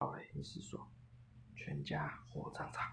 老魏，你是说全家火葬场？